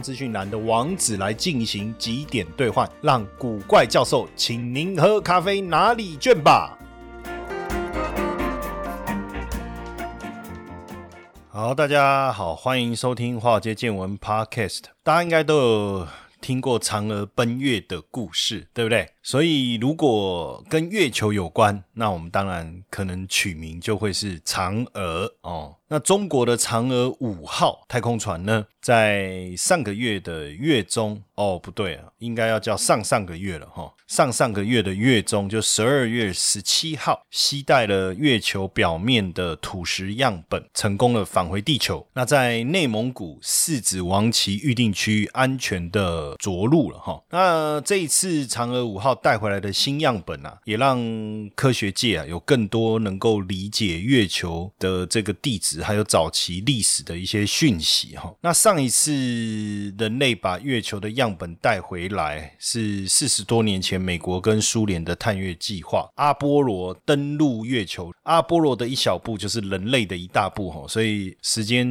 资讯栏的网址来进行几点兑换，让古怪教授请您喝咖啡哪里卷吧。好，大家好，欢迎收听华尔街见闻 Podcast。大家应该都有听过嫦娥奔月的故事，对不对？所以如果跟月球有关，那我们当然可能取名就会是嫦娥哦。那中国的嫦娥五号太空船呢，在上个月的月中哦，不对啊，应该要叫上上个月了哈。上上个月的月中，就十二月十七号，携带了月球表面的土石样本，成功的返回地球。那在内蒙古四子王旗预定区安全的着陆了哈。那这一次嫦娥五号带回来的新样本啊，也让科学界啊有更多能够理解月球的这个地质。还有早期历史的一些讯息哈。那上一次人类把月球的样本带回来是四十多年前，美国跟苏联的探月计划阿波罗登陆月球。阿波罗的一小步就是人类的一大步哈，所以时间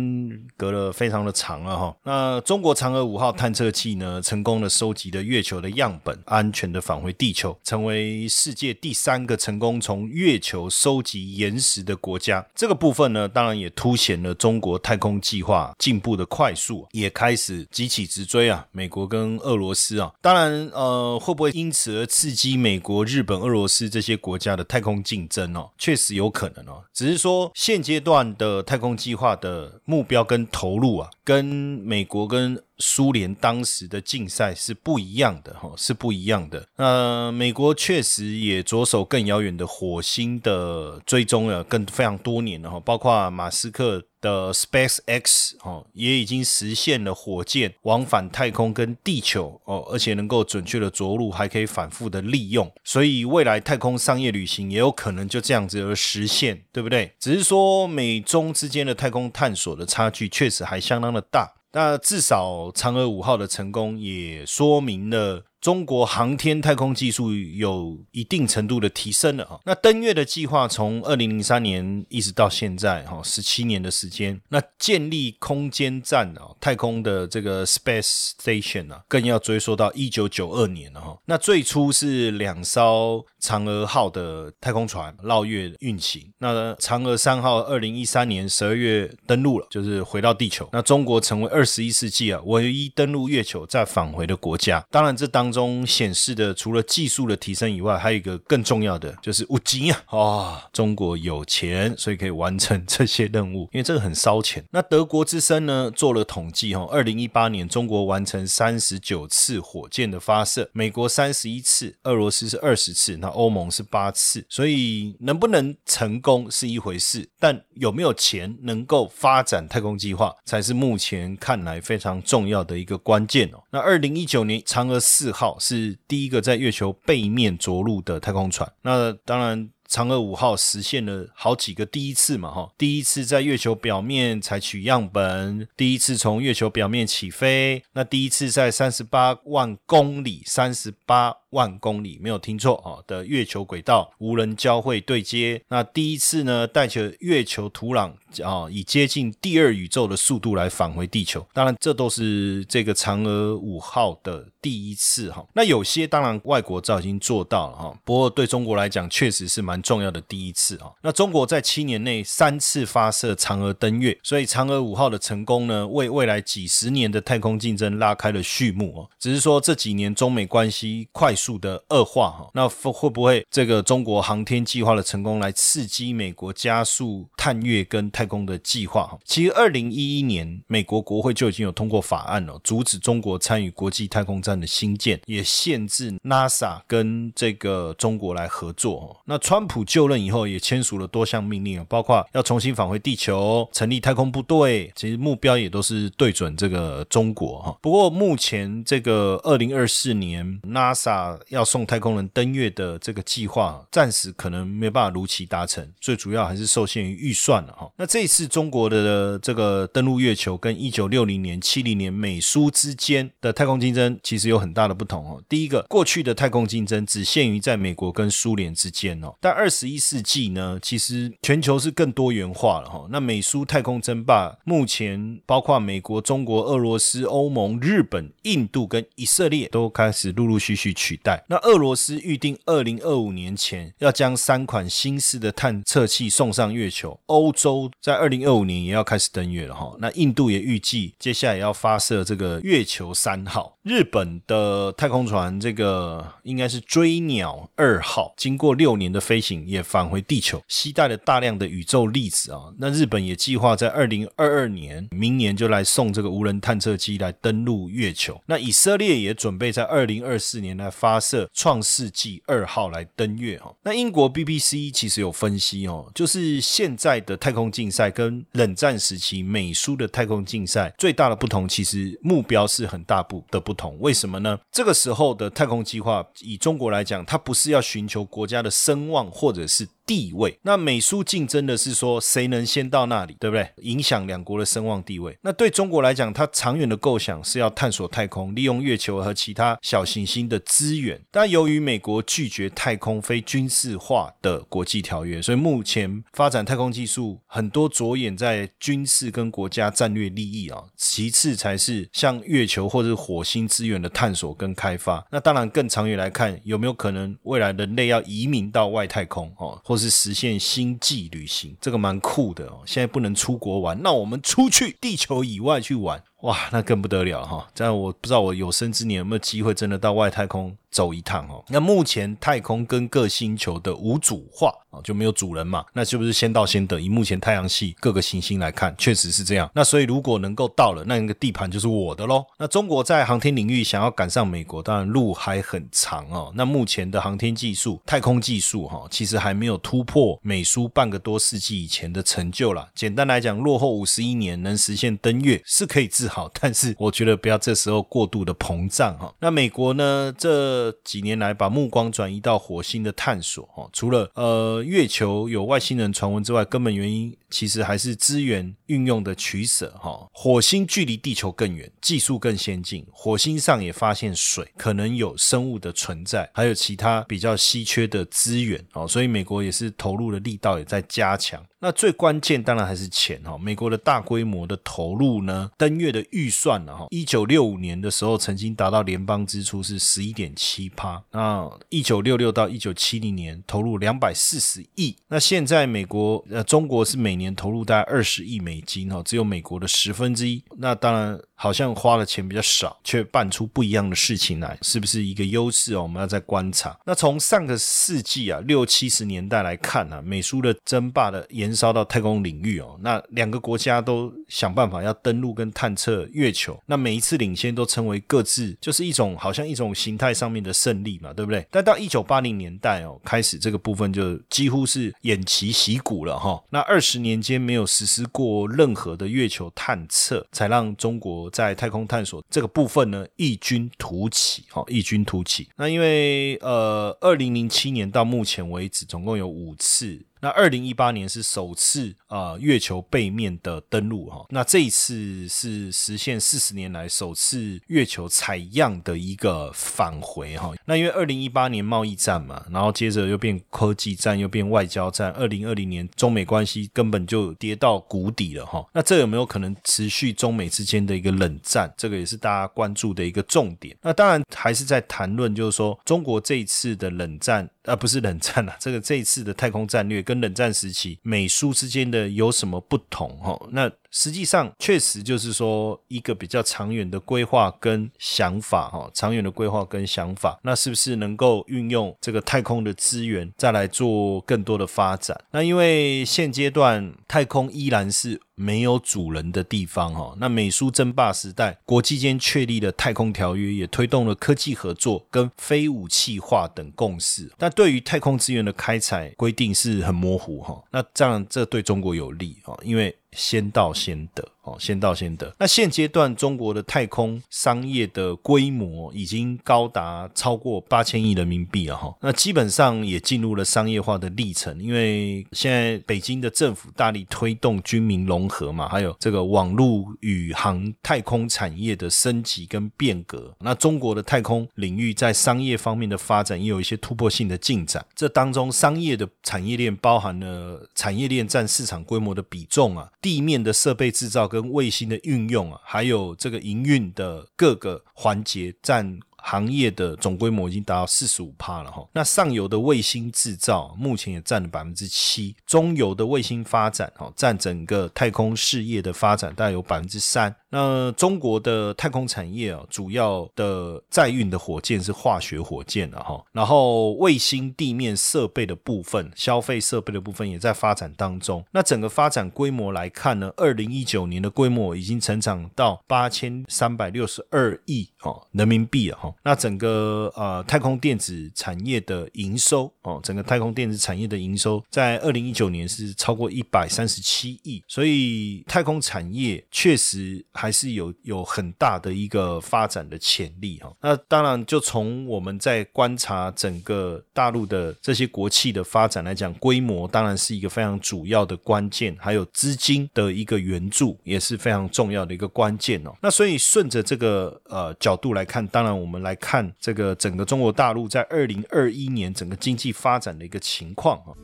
隔了非常的长了哈。那中国嫦娥五号探测器呢，成功的收集了月球的样本，安全的返回地球，成为世界第三个成功从月球收集岩石的国家。这个部分呢，当然也。凸显了中国太空计划进步的快速，也开始急起直追啊！美国跟俄罗斯啊，当然呃，会不会因此而刺激美国、日本、俄罗斯这些国家的太空竞争哦？确实有可能哦。只是说现阶段的太空计划的目标跟投入啊，跟美国跟苏联当时的竞赛是不一样的哈，是不一样的。那美国确实也着手更遥远的火星的追踪了，更非常多年了哈。包括马斯克的 Space X 哦，也已经实现了火箭往返太空跟地球哦，而且能够准确的着陆，还可以反复的利用。所以未来太空商业旅行也有可能就这样子而实现，对不对？只是说美中之间的太空探索的差距确实还相当的大。那至少嫦娥五号的成功也说明了。中国航天太空技术有一定程度的提升了哈。那登月的计划从二零零三年一直到现在哈，十七年的时间。那建立空间站啊，太空的这个 Space Station 啊，更要追溯到一九九二年了哈。那最初是两艘嫦娥号的太空船绕月运行。那嫦娥三号二零一三年十二月登陆了，就是回到地球。那中国成为二十一世纪啊唯一登陆月球再返回的国家。当然这当中显示的，除了技术的提升以外，还有一个更重要的，就是五金啊！啊，中国有钱，所以可以完成这些任务，因为这个很烧钱。那德国之声呢做了统计，哈，二零一八年中国完成三十九次火箭的发射，美国三十一次，俄罗斯是二十次，那欧盟是八次。所以能不能成功是一回事，但有没有钱能够发展太空计划，才是目前看来非常重要的一个关键哦。那二零一九年嫦娥四号。号是第一个在月球背面着陆的太空船。那当然，嫦娥五号实现了好几个第一次嘛，哈，第一次在月球表面采取样本，第一次从月球表面起飞，那第一次在三十八万公里，三十八。万公里没有听错啊的月球轨道无人交会对接，那第一次呢带着月球土壤啊以接近第二宇宙的速度来返回地球，当然这都是这个嫦娥五号的第一次哈。那有些当然外国早已经做到了哈，不过对中国来讲确实是蛮重要的第一次啊。那中国在七年内三次发射嫦娥登月，所以嫦娥五号的成功呢为未来几十年的太空竞争拉开了序幕哦。只是说这几年中美关系快。速的恶化哈，那会不会这个中国航天计划的成功来刺激美国加速探月跟太空的计划哈。其实二零一一年，美国国会就已经有通过法案了，阻止中国参与国际太空站的兴建，也限制 NASA 跟这个中国来合作。那川普就任以后，也签署了多项命令，包括要重新返回地球、成立太空部队，其实目标也都是对准这个中国哈。不过目前这个二零二四年 NASA 要送太空人登月的这个计划，暂时可能没有办法如期达成，最主要还是受限于预算了哈。那这次中国的这个登陆月球，跟一九六零年、七零年美苏之间的太空竞争，其实有很大的不同哦。第一个，过去的太空竞争只限于在美国跟苏联之间哦，但二十一世纪呢，其实全球是更多元化了哈。那美苏太空争霸，目前包括美国、中国、俄罗斯、欧盟、日本、印度跟以色列都开始陆陆续续取代。那俄罗斯预定二零二五年前要将三款新式的探测器送上月球，欧洲在二零二五年也要开始登月了哈。那印度也预计接下来要发射这个月球三号。日本的太空船这个应该是追鸟二号，经过六年的飞行也返回地球，携带了大量的宇宙粒子啊。那日本也计划在二零二二年，明年就来送这个无人探测机来登陆月球。那以色列也准备在二零二四年来发射创世纪二号来登月哦。那英国 BBC 其实有分析哦，就是现在的太空竞赛跟冷战时期美苏的太空竞赛最大的不同，其实目标是很大不的不同。为什么呢？这个时候的太空计划，以中国来讲，它不是要寻求国家的声望或者是。地位，那美苏竞争的是说谁能先到那里，对不对？影响两国的声望地位。那对中国来讲，它长远的构想是要探索太空，利用月球和其他小行星的资源。但由于美国拒绝太空非军事化的国际条约，所以目前发展太空技术很多着眼在军事跟国家战略利益啊，其次才是像月球或者火星资源的探索跟开发。那当然更长远来看，有没有可能未来人类要移民到外太空哦，或是实现星际旅行，这个蛮酷的哦。现在不能出国玩，那我们出去地球以外去玩，哇，那更不得了哈！这样我不知道我有生之年有没有机会真的到外太空。走一趟哦。那目前太空跟各星球的无主化啊，就没有主人嘛？那是不是先到先得？以目前太阳系各个行星来看，确实是这样。那所以如果能够到了，那个地盘就是我的喽。那中国在航天领域想要赶上美国，当然路还很长哦。那目前的航天技术、太空技术哈，其实还没有突破美苏半个多世纪以前的成就了。简单来讲，落后五十一年能实现登月是可以自好，但是我觉得不要这时候过度的膨胀哈。那美国呢？这几年来，把目光转移到火星的探索，哈，除了呃月球有外星人传闻之外，根本原因其实还是资源运用的取舍，哈。火星距离地球更远，技术更先进，火星上也发现水，可能有生物的存在，还有其他比较稀缺的资源，哦，所以美国也是投入的力道也在加强。那最关键当然还是钱哈，美国的大规模的投入呢，登月的预算呢哈，一九六五年的时候曾经达到联邦支出是十一点七趴，那一九六六到一九七零年投入两百四十亿，那现在美国呃中国是每年投入大概二十亿美金哈，只有美国的十分之一，那当然。好像花的钱比较少，却办出不一样的事情来，是不是一个优势哦？我们要再观察。那从上个世纪啊六七十年代来看呢，美苏的争霸的延烧到太空领域哦，那两个国家都想办法要登陆跟探测月球。那每一次领先都称为各自就是一种好像一种形态上面的胜利嘛，对不对？但到一九八零年代哦，开始这个部分就几乎是偃旗息鼓了哈。那二十年间没有实施过任何的月球探测，才让中国。在太空探索这个部分呢，异军突起，哈，异军突起。那因为呃，二零零七年到目前为止，总共有五次。那二零一八年是首次啊月球背面的登陆哈，那这一次是实现四十年来首次月球采样的一个返回哈。那因为二零一八年贸易战嘛，然后接着又变科技战，又变外交战，二零二零年中美关系根本就跌到谷底了哈。那这有没有可能持续中美之间的一个冷战？这个也是大家关注的一个重点。那当然还是在谈论，就是说中国这一次的冷战。啊不是冷战了，这个这一次的太空战略跟冷战时期美苏之间的有什么不同？哈，那实际上确实就是说一个比较长远的规划跟想法哈，长远的规划跟想法，那是不是能够运用这个太空的资源再来做更多的发展？那因为现阶段太空依然是。没有主人的地方哈，那美苏争霸时代，国际间确立的太空条约也推动了科技合作跟非武器化等共识。但对于太空资源的开采规定是很模糊哈，那这样这对中国有利哈，因为。先到先得。哦，先到先得。那现阶段中国的太空商业的规模已经高达超过八千亿人民币了哈，那基本上也进入了商业化的历程。因为现在北京的政府大力推动军民融合嘛，还有这个网络宇航太空产业的升级跟变革。那中国的太空领域在商业方面的发展也有一些突破性的进展。这当中商业的产业链包含了产业链占市场规模的比重啊。地面的设备制造跟跟卫星的运用啊，还有这个营运的各个环节占。行业的总规模已经达到四十五帕了哈，那上游的卫星制造目前也占了百分之七，中游的卫星发展哈占整个太空事业的发展大概有百分之三。那中国的太空产业啊，主要的载运的火箭是化学火箭了哈，然后卫星地面设备的部分、消费设备的部分也在发展当中。那整个发展规模来看呢，二零一九年的规模已经成长到八千三百六十二亿哦人民币了哈。那整个呃太空电子产业的营收哦，整个太空电子产业的营收在二零一九年是超过一百三十七亿，所以太空产业确实还是有有很大的一个发展的潜力哈。那当然，就从我们在观察整个大陆的这些国企的发展来讲，规模当然是一个非常主要的关键，还有资金的一个援助也是非常重要的一个关键哦。那所以顺着这个呃角度来看，当然我们来。看这个整个中国大陆在二零二一年整个经济发展的一个情况啊，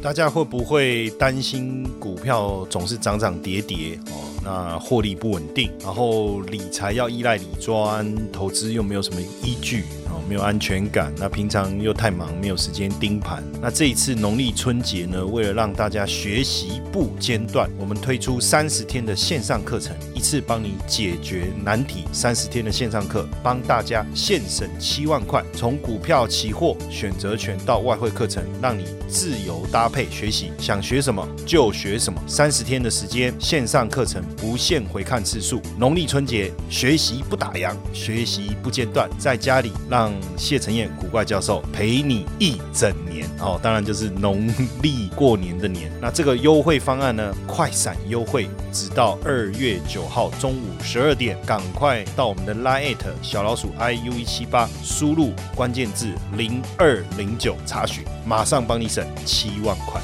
大家会不会担心股票总是涨涨跌跌哦？那获利不稳定，然后理财要依赖理专，投资又没有什么依据哦。没有安全感，那平常又太忙，没有时间盯盘。那这一次农历春节呢，为了让大家学习不间断，我们推出三十天的线上课程，一次帮你解决难题。三十天的线上课，帮大家现省七万块，从股票、期货、选择权到外汇课程，让你自由搭配学习，想学什么就学什么。三十天的时间，线上课程不限回看次数。农历春节学习不打烊，学习不间断，在家里让。谢承彦古怪教授陪你一整年哦，当然就是农历过年的年。那这个优惠方案呢，快闪优惠，直到二月九号中午十二点，赶快到我们的 Line 小老鼠 iu 一七八，输入关键字零二零九查询，马上帮你省七万块。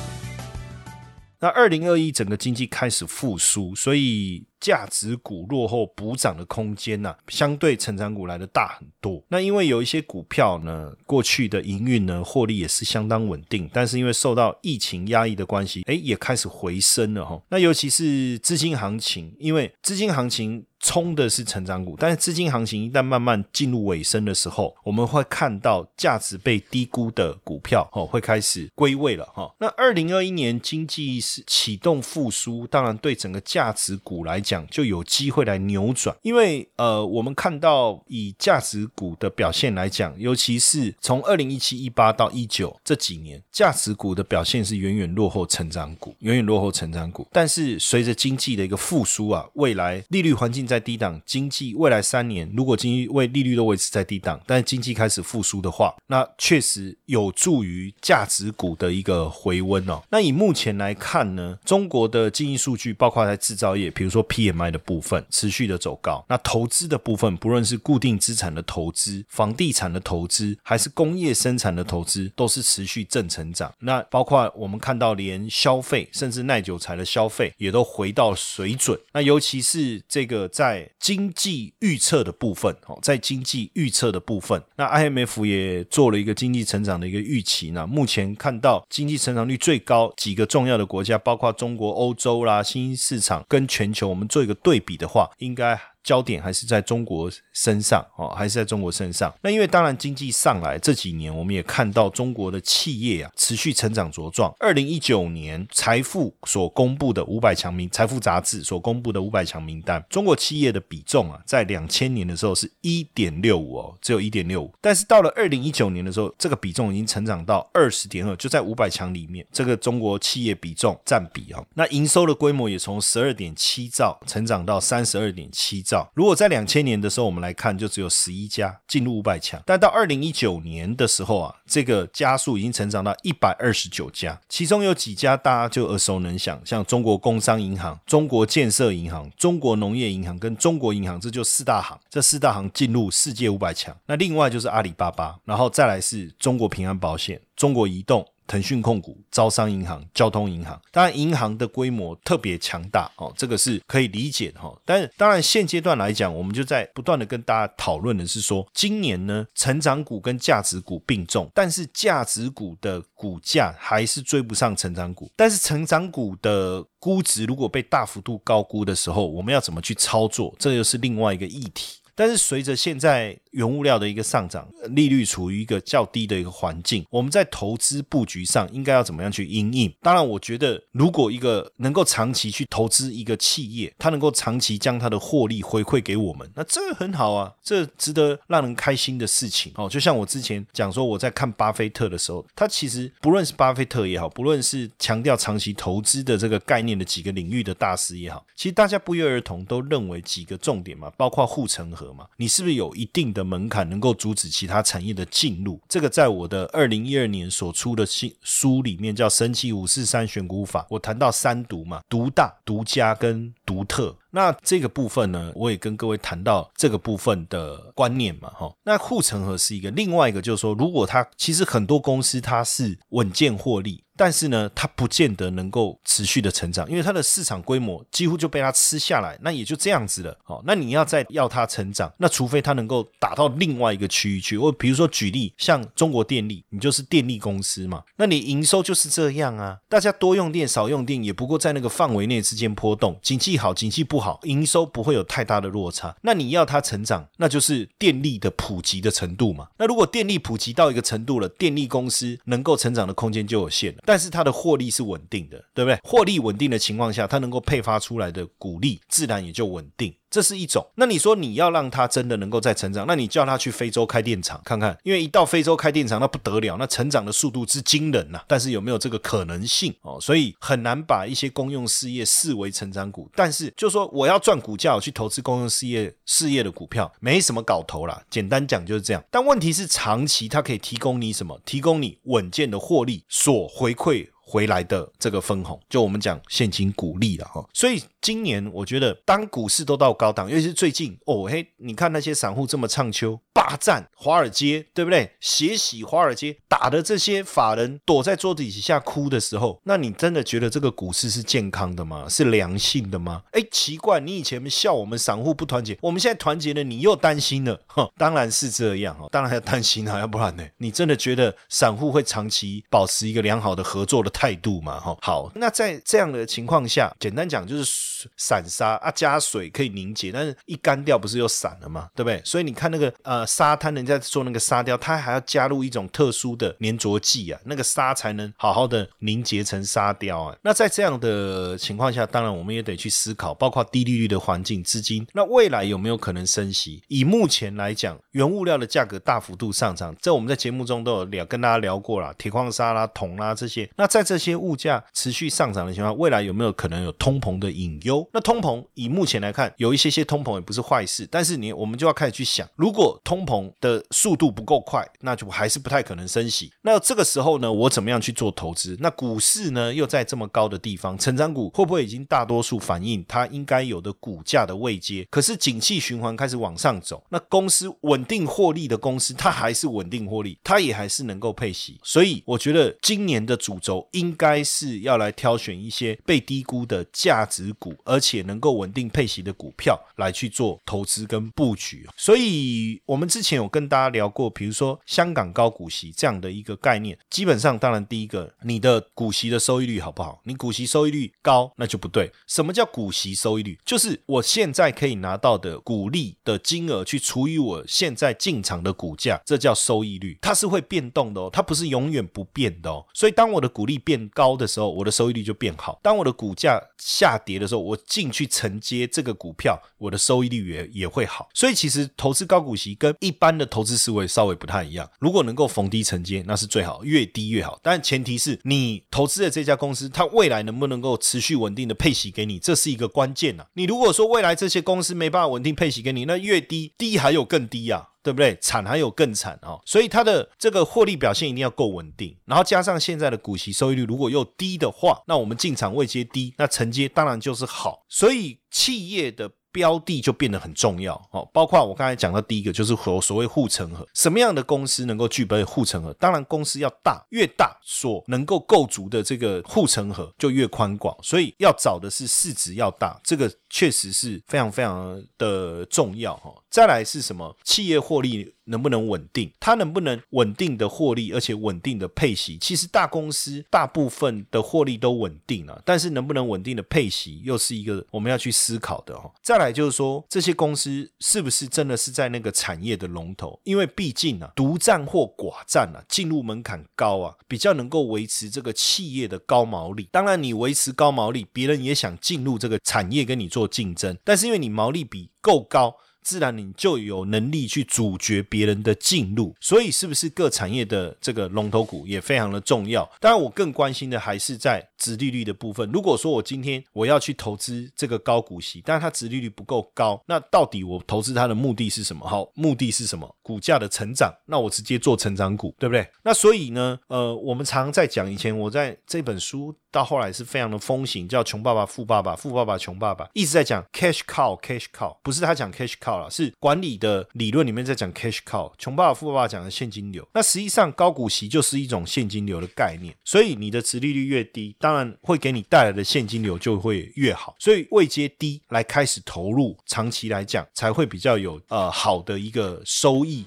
那二零二一整个经济开始复苏，所以。价值股落后补涨的空间呢，相对成长股来的大很多。那因为有一些股票呢，过去的营运呢，获利也是相当稳定，但是因为受到疫情压抑的关系，哎，也开始回升了哈。那尤其是资金行情，因为资金行情冲的是成长股，但是资金行情一旦慢慢进入尾声的时候，我们会看到价值被低估的股票哦，会开始归位了哈。那二零二一年经济是启动复苏，当然对整个价值股来讲。就有机会来扭转，因为呃，我们看到以价值股的表现来讲，尤其是从二零一七一八到一九这几年，价值股的表现是远远落后成长股，远远落后成长股。但是随着经济的一个复苏啊，未来利率环境在在低档，经济未来三年如果经济为利率都维持在低档，但是经济开始复苏的话，那确实有助于价值股的一个回温哦。那以目前来看呢，中国的经济数据，包括在制造业，比如说。PMI 的部分持续的走高，那投资的部分，不论是固定资产的投资、房地产的投资，还是工业生产的投资，都是持续正成长。那包括我们看到，连消费甚至耐久材的消费也都回到水准。那尤其是这个在在经济预测的部分，哦，在经济预测的部分，那 IMF 也做了一个经济成长的一个预期。那目前看到经济成长率最高几个重要的国家，包括中国、欧洲啦、新兴市场跟全球，我们。做一个对比的话，应该。焦点还是在中国身上哦，还是在中国身上。那因为当然经济上来这几年，我们也看到中国的企业啊持续成长茁壮。二零一九年财富所公布的五百强名，财富杂志所公布的五百强名单，中国企业的比重啊，在两千年的时候是一点六五哦，只有一点六五。但是到了二零一九年的时候，这个比重已经成长到二十点二，就在五百强里面，这个中国企业比重占比啊，那营收的规模也从十二点七兆成长到三十二点七兆。如果在两千年的时候我们来看，就只有十一家进入五百强，但到二零一九年的时候啊，这个加速已经成长到一百二十九家，其中有几家大家就耳熟能详，像中国工商银行、中国建设银行、中国农业银行跟中国银行，这就四大行，这四大行进入世界五百强。那另外就是阿里巴巴，然后再来是中国平安保险、中国移动。腾讯控股、招商银行、交通银行，当然银行的规模特别强大哦，这个是可以理解的哈。但当然现阶段来讲，我们就在不断的跟大家讨论的是说，今年呢，成长股跟价值股并重，但是价值股的股价还是追不上成长股。但是成长股的估值如果被大幅度高估的时候，我们要怎么去操作？这又是另外一个议题。但是随着现在原物料的一个上涨，利率处于一个较低的一个环境，我们在投资布局上应该要怎么样去应应？当然，我觉得如果一个能够长期去投资一个企业，它能够长期将它的获利回馈给我们，那这很好啊，这值得让人开心的事情哦。就像我之前讲说，我在看巴菲特的时候，他其实不论是巴菲特也好，不论是强调长期投资的这个概念的几个领域的大师也好，其实大家不约而同都认为几个重点嘛，包括护城河。嘛，你是不是有一定的门槛，能够阻止其他产业的进入？这个在我的二零一二年所出的新书里面叫《神奇五四三选股法》，我谈到三独嘛，独大、独家跟独特。那这个部分呢，我也跟各位谈到这个部分的观念嘛，哈。那护城河是一个，另外一个就是说，如果它其实很多公司它是稳健获利。但是呢，它不见得能够持续的成长，因为它的市场规模几乎就被它吃下来，那也就这样子了。哦，那你要再要它成长，那除非它能够打到另外一个区域去。我比如说举例，像中国电力，你就是电力公司嘛，那你营收就是这样啊，大家多用电少用电也不过在那个范围内之间波动，景气好景气不好，营收不会有太大的落差。那你要它成长，那就是电力的普及的程度嘛。那如果电力普及到一个程度了，电力公司能够成长的空间就有限了。但是它的获利是稳定的，对不对？获利稳定的情况下，它能够配发出来的股利自然也就稳定。这是一种。那你说你要让他真的能够再成长，那你叫他去非洲开电厂看看，因为一到非洲开电厂那不得了，那成长的速度之惊人呐。但是有没有这个可能性哦？所以很难把一些公用事业视为成长股。但是就说我要赚股价，我去投资公用事业事业的股票，没什么搞头啦。简单讲就是这样。但问题是长期它可以提供你什么？提供你稳健的获利所回馈。回来的这个分红，就我们讲现金股利了哈，所以今年我觉得，当股市都到高档，尤其是最近哦嘿，你看那些散户这么唱秋。霸占华尔街，对不对？血洗华尔街，打的这些法人躲在桌子底下哭的时候，那你真的觉得这个股市是健康的吗？是良性的吗？哎，奇怪，你以前笑我们散户不团结，我们现在团结了，你又担心了。哈，当然是这样哈，当然要担心啊，要不然呢？你真的觉得散户会长期保持一个良好的合作的态度吗？哈，好，那在这样的情况下，简单讲就是散沙啊，加水可以凝结，但是一干掉不是又散了吗？对不对？所以你看那个呃。沙滩人家做那个沙雕，它还要加入一种特殊的粘着剂啊，那个沙才能好好的凝结成沙雕啊。那在这样的情况下，当然我们也得去思考，包括低利率的环境、资金，那未来有没有可能升息？以目前来讲，原物料的价格大幅度上涨，这我们在节目中都有聊，跟大家聊过了，铁矿砂啦、铜啦这些。那在这些物价持续上涨的情况，未来有没有可能有通膨的隐忧？那通膨以目前来看，有一些些通膨也不是坏事，但是你我们就要开始去想，如果通通膨的速度不够快，那就还是不太可能升息。那这个时候呢，我怎么样去做投资？那股市呢又在这么高的地方，成长股会不会已经大多数反映它应该有的股价的位阶？可是景气循环开始往上走，那公司稳定获利的公司，它还是稳定获利，它也还是能够配息。所以我觉得今年的主轴应该是要来挑选一些被低估的价值股，而且能够稳定配息的股票来去做投资跟布局。所以我们。们之前有跟大家聊过，比如说香港高股息这样的一个概念，基本上当然第一个，你的股息的收益率好不好？你股息收益率高，那就不对。什么叫股息收益率？就是我现在可以拿到的股利的金额去除以我现在进场的股价，这叫收益率。它是会变动的哦，它不是永远不变的哦。所以当我的股利变高的时候，我的收益率就变好；当我的股价下跌的时候，我进去承接这个股票，我的收益率也也会好。所以其实投资高股息跟一般的投资思维稍微不太一样。如果能够逢低承接，那是最好，越低越好。但前提是你投资的这家公司，它未来能不能够持续稳定的配息给你，这是一个关键呐。你如果说未来这些公司没办法稳定配息给你，那越低低还有更低呀。对不对？惨还有更惨哦，所以它的这个获利表现一定要够稳定，然后加上现在的股息收益率如果又低的话，那我们进场位阶低，那承接当然就是好。所以企业的。标的就变得很重要哦，包括我刚才讲到第一个就是所所谓护城河，什么样的公司能够具备护城河？当然公司要大，越大所能够构筑的这个护城河就越宽广，所以要找的是市值要大，这个确实是非常非常的重要哈。再来是什么？企业获利能不能稳定？它能不能稳定的获利，而且稳定的配息？其实大公司大部分的获利都稳定了，但是能不能稳定的配息，又是一个我们要去思考的哈。再。来就是说，这些公司是不是真的是在那个产业的龙头？因为毕竟啊，独占或寡占啊，进入门槛高啊，比较能够维持这个企业的高毛利。当然，你维持高毛利，别人也想进入这个产业跟你做竞争，但是因为你毛利比够高。自然你就有能力去阻绝别人的进入，所以是不是各产业的这个龙头股也非常的重要？当然，我更关心的还是在殖利率的部分。如果说我今天我要去投资这个高股息，但是它殖利率不够高，那到底我投资它的目的是什么？好，目的是什么？股价的成长，那我直接做成长股，对不对？那所以呢，呃，我们常在讲，以前我在这本书。到后来是非常的风行，叫“穷爸爸、富爸爸、富爸爸、穷爸爸”，一直在讲 cash cow，cash cow，不是他讲 cash cow 了，是管理的理论里面在讲 cash cow。穷爸爸、富爸爸讲的现金流，那实际上高股息就是一种现金流的概念。所以你的殖利率越低，当然会给你带来的现金流就会越好。所以位阶低来开始投入，长期来讲才会比较有呃好的一个收益。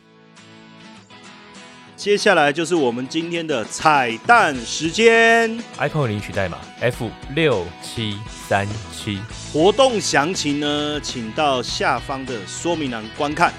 接下来就是我们今天的彩蛋时间，iPhone 领取代码 F 六七三七，活动详情呢，请到下方的说明栏观看。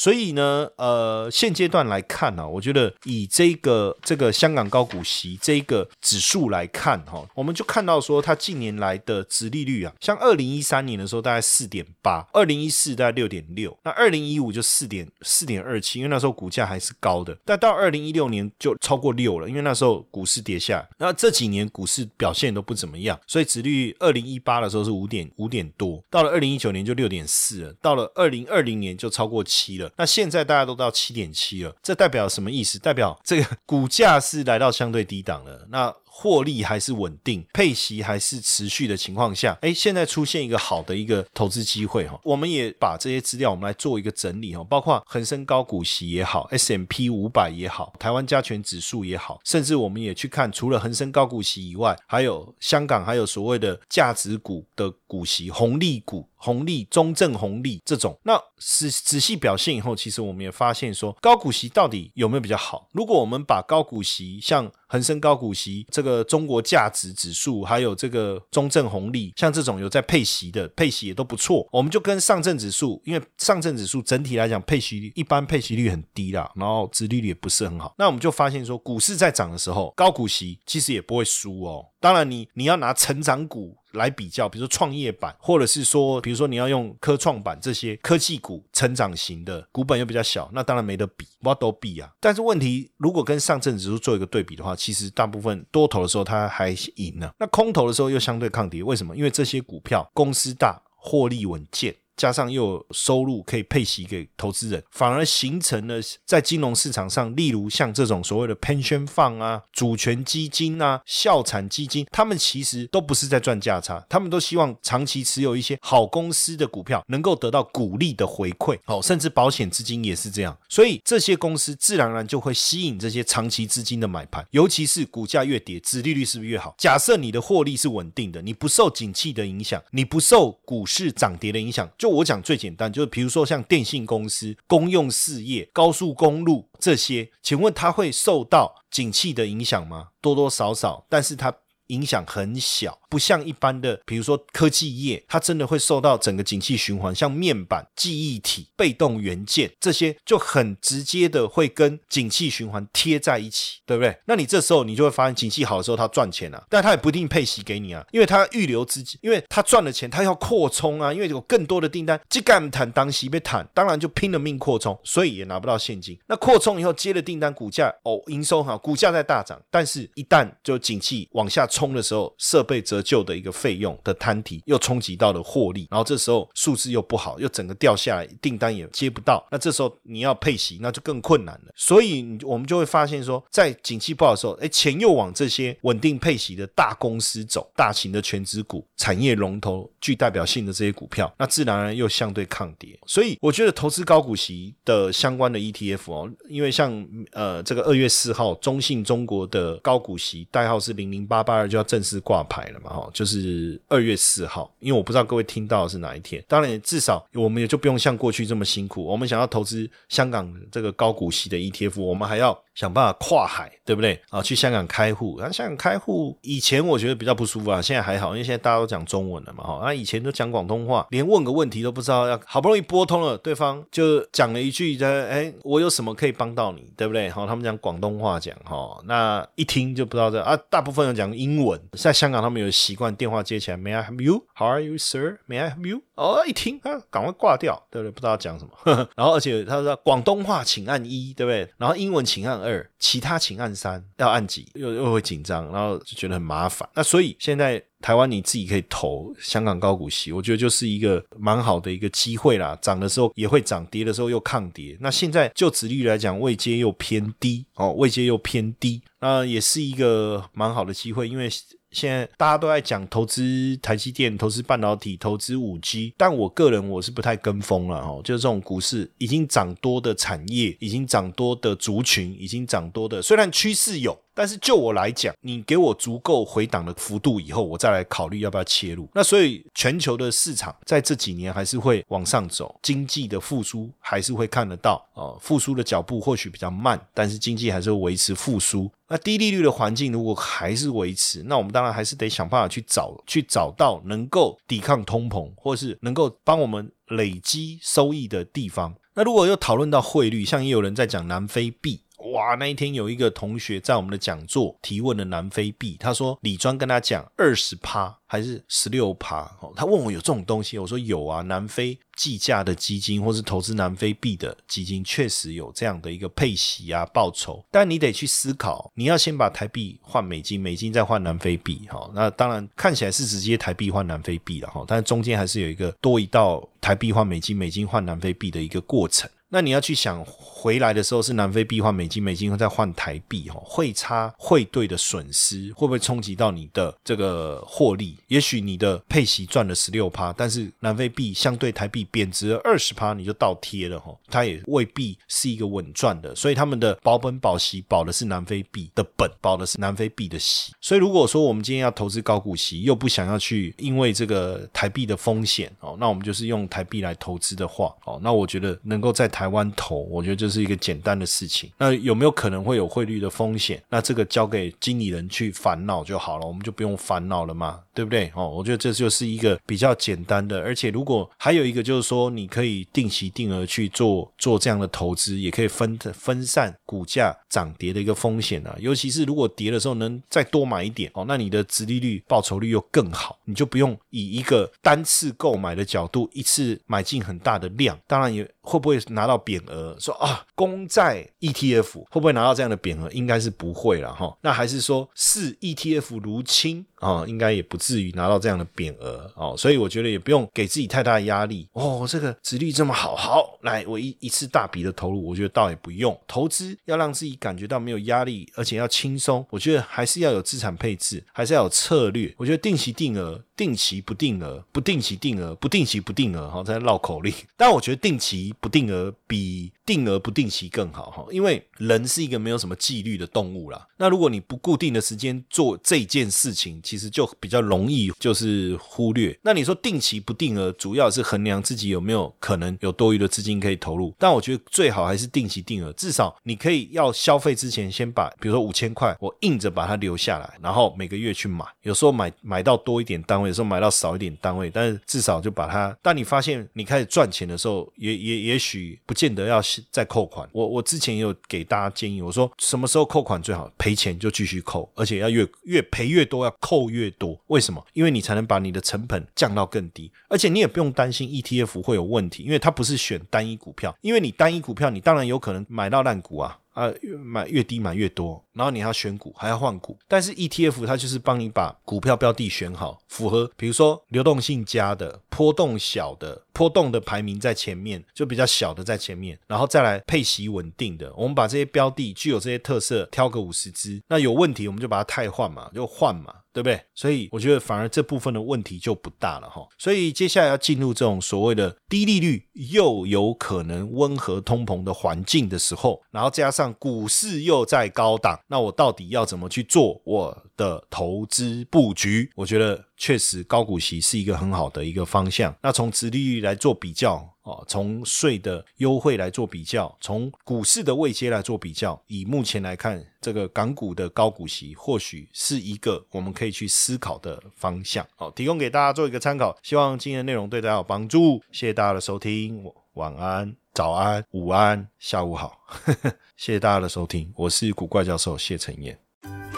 所以呢，呃，现阶段来看呢，我觉得以这个这个香港高股息这个指数来看哈，我们就看到说它近年来的殖利率啊，像二零一三年的时候大概四点八，二零一四大概六点六，那二零一五就四点四点二七，因为那时候股价还是高的，但到二零一六年就超过六了，因为那时候股市跌下，那这几年股市表现都不怎么样，所以殖率二零一八的时候是五点五点多，到了二零一九年就六点四了，到了二零二零年就超过七了。那现在大家都到七点七了，这代表什么意思？代表这个股价是来到相对低档了。那获利还是稳定，配息还是持续的情况下，哎，现在出现一个好的一个投资机会哈。我们也把这些资料我们来做一个整理哈，包括恒生高股息也好，S M P 五百也好，台湾加权指数也好，甚至我们也去看除了恒生高股息以外，还有香港还有所谓的价值股的股息、红利股。红利、中正红利这种，那仔仔细表现以后，其实我们也发现说，高股息到底有没有比较好？如果我们把高股息像恒生高股息、这个中国价值指数，还有这个中证红利，像这种有在配息的，配息也都不错。我们就跟上证指数，因为上证指数整体来讲配息率一般配息率很低啦，然后殖利率也不是很好。那我们就发现说，股市在涨的时候，高股息其实也不会输哦。当然，你你要拿成长股。来比较，比如说创业板，或者是说，比如说你要用科创板这些科技股成长型的，股本又比较小，那当然没得比，我都比啊。但是问题，如果跟上证指数做一个对比的话，其实大部分多头的时候它还赢了，那空头的时候又相对抗跌。为什么？因为这些股票公司大，获利稳健。加上又有收入可以配息给投资人，反而形成了在金融市场上，例如像这种所谓的 pension fund 啊、主权基金啊、校产基金，他们其实都不是在赚价差，他们都希望长期持有一些好公司的股票，能够得到股利的回馈。哦，甚至保险资金也是这样，所以这些公司自然而然就会吸引这些长期资金的买盘，尤其是股价越跌，殖利率是不是越好？假设你的获利是稳定的，你不受景气的影响，你不受股市涨跌的影响，就我讲最简单，就是比如说像电信公司、公用事业、高速公路这些，请问它会受到景气的影响吗？多多少少，但是它影响很小。不像一般的，比如说科技业，它真的会受到整个景气循环，像面板、记忆体、被动元件这些，就很直接的会跟景气循环贴在一起，对不对？那你这时候你就会发现，景气好的时候它赚钱啊，但它也不一定配息给你啊，因为它预留资金，因为它赚了钱，它要扩充啊，因为有更多的订单，即敢谈当息被谈，当然就拼了命扩充，所以也拿不到现金。那扩充以后接了订单，股价哦营收好，股价在大涨，但是一旦就景气往下冲冲的时候，设备折。旧的一个费用的摊提又冲击到了获利，然后这时候数字又不好，又整个掉下来，订单也接不到，那这时候你要配息，那就更困难了。所以我们就会发现说，在景气不好的时候，哎，钱又往这些稳定配息的大公司走，大型的全资股、产业龙头、具代表性的这些股票，那自然而然又相对抗跌。所以我觉得投资高股息的相关的 ETF 哦，因为像呃这个二月四号，中信中国的高股息代号是零零八八二就要正式挂牌了嘛。哈，就是二月四号，因为我不知道各位听到的是哪一天。当然，至少我们也就不用像过去这么辛苦。我们想要投资香港这个高股息的 ETF，我们还要。想办法跨海，对不对啊？去香港开户，那香港开户以前我觉得比较不舒服啊，现在还好，因为现在大家都讲中文了嘛，哈。那以前都讲广东话，连问个问题都不知道，要好不容易拨通了，对方就讲了一句的，哎，我有什么可以帮到你，对不对？好，他们讲广东话讲，哈，那一听就不知道这啊，大部分人讲英文，在香港他们有习惯电话接起来，May I help you? How are you, sir? May I help you? 哦，一听啊，赶快挂掉，对不对？不知道讲什么。然后而且他说广东话请按一，对不对？然后英文请按二。二，其他请按三，要按几又又会紧张，然后就觉得很麻烦。那所以现在台湾你自己可以投香港高股息，我觉得就是一个蛮好的一个机会啦。涨的时候也会涨，跌的时候又抗跌。那现在就值率来讲，位阶又偏低哦，位阶又偏低，那也是一个蛮好的机会，因为。现在大家都在讲投资台积电、投资半导体、投资五 G，但我个人我是不太跟风了哦。就是这种股市已经涨多的产业，已经涨多的族群，已经涨多的，虽然趋势有。但是就我来讲，你给我足够回档的幅度以后，我再来考虑要不要切入。那所以全球的市场在这几年还是会往上走，经济的复苏还是会看得到啊。复苏的脚步或许比较慢，但是经济还是会维持复苏。那低利率的环境如果还是维持，那我们当然还是得想办法去找去找到能够抵抗通膨，或是能够帮我们累积收益的地方。那如果又讨论到汇率，像也有人在讲南非币。哇，那一天有一个同学在我们的讲座提问了南非币，他说李专跟他讲二十趴还是十六趴，哦，他问我有这种东西，我说有啊，南非计价的基金或是投资南非币的基金确实有这样的一个配息啊报酬，但你得去思考，你要先把台币换美金，美金再换南非币，哈，那当然看起来是直接台币换南非币了，哈，但中间还是有一个多一道台币换美金，美金换南非币的一个过程。那你要去想回来的时候是南非币换美金，美金再换台币，哈，汇差汇兑的损失会不会冲击到你的这个获利？也许你的配息赚了十六趴，但是南非币相对台币贬值了二十趴，你就倒贴了，哈，它也未必是一个稳赚的。所以他们的保本保息保的是南非币的本，保的是南非币的息。所以如果说我们今天要投资高股息，又不想要去因为这个台币的风险，哦，那我们就是用台币来投资的话，哦，那我觉得能够在台台湾投，我觉得这是一个简单的事情。那有没有可能会有汇率的风险？那这个交给经理人去烦恼就好了，我们就不用烦恼了嘛，对不对？哦，我觉得这就是一个比较简单的。而且如果还有一个就是说，你可以定期定额去做做这样的投资，也可以分分散股价涨跌的一个风险啊。尤其是如果跌的时候能再多买一点哦，那你的殖利率报酬率又更好，你就不用以一个单次购买的角度一次买进很大的量，当然也会不会拿。到匾额说啊，公债 ETF 会不会拿到这样的匾额？应该是不会了哈。那还是说是 ETF 如亲啊，应该也不至于拿到这样的匾额哦。所以我觉得也不用给自己太大的压力哦。这个值率这么好，好来我一一次大笔的投入，我觉得倒也不用。投资要让自己感觉到没有压力，而且要轻松。我觉得还是要有资产配置，还是要有策略。我觉得定期定额、定期不定额、不定期定额、不定期不定额，好，在绕口令。但我觉得定期不定额。比定额不定期更好哈，因为人是一个没有什么纪律的动物啦。那如果你不固定的时间做这件事情，其实就比较容易就是忽略。那你说定期不定额，主要是衡量自己有没有可能有多余的资金可以投入。但我觉得最好还是定期定额，至少你可以要消费之前先把，比如说五千块，我硬着把它留下来，然后每个月去买。有时候买买到多一点单位，有时候买到少一点单位，但是至少就把它。当你发现你开始赚钱的时候，也也也许不见得要再扣款。我我之前也有给大家建议，我说什么时候扣款最好？赔钱就继续扣，而且要越越赔越多，要扣越多。为什么？因为你才能把你的成本降到更低，而且你也不用担心 ETF 会有问题，因为它不是选单一股票，因为你单一股票，你当然有可能买到烂股啊。啊，买越低买越多，然后你还要选股，还要换股。但是 ETF 它就是帮你把股票标的选好，符合比如说流动性佳的、波动小的、波动的排名在前面，就比较小的在前面，然后再来配息稳定的。我们把这些标的具有这些特色，挑个五十只，那有问题我们就把它汰换嘛，就换嘛。对不对？所以我觉得反而这部分的问题就不大了哈。所以接下来要进入这种所谓的低利率又有可能温和通膨的环境的时候，然后加上股市又在高档，那我到底要怎么去做我的投资布局？我觉得确实高股息是一个很好的一个方向。那从殖利率来做比较。哦，从税的优惠来做比较，从股市的位阶来做比较，以目前来看，这个港股的高股息或许是一个我们可以去思考的方向。好，提供给大家做一个参考，希望今天的内容对大家有帮助。谢谢大家的收听，晚安、早安、午安、下午好，谢谢大家的收听，我是古怪教授谢承彦。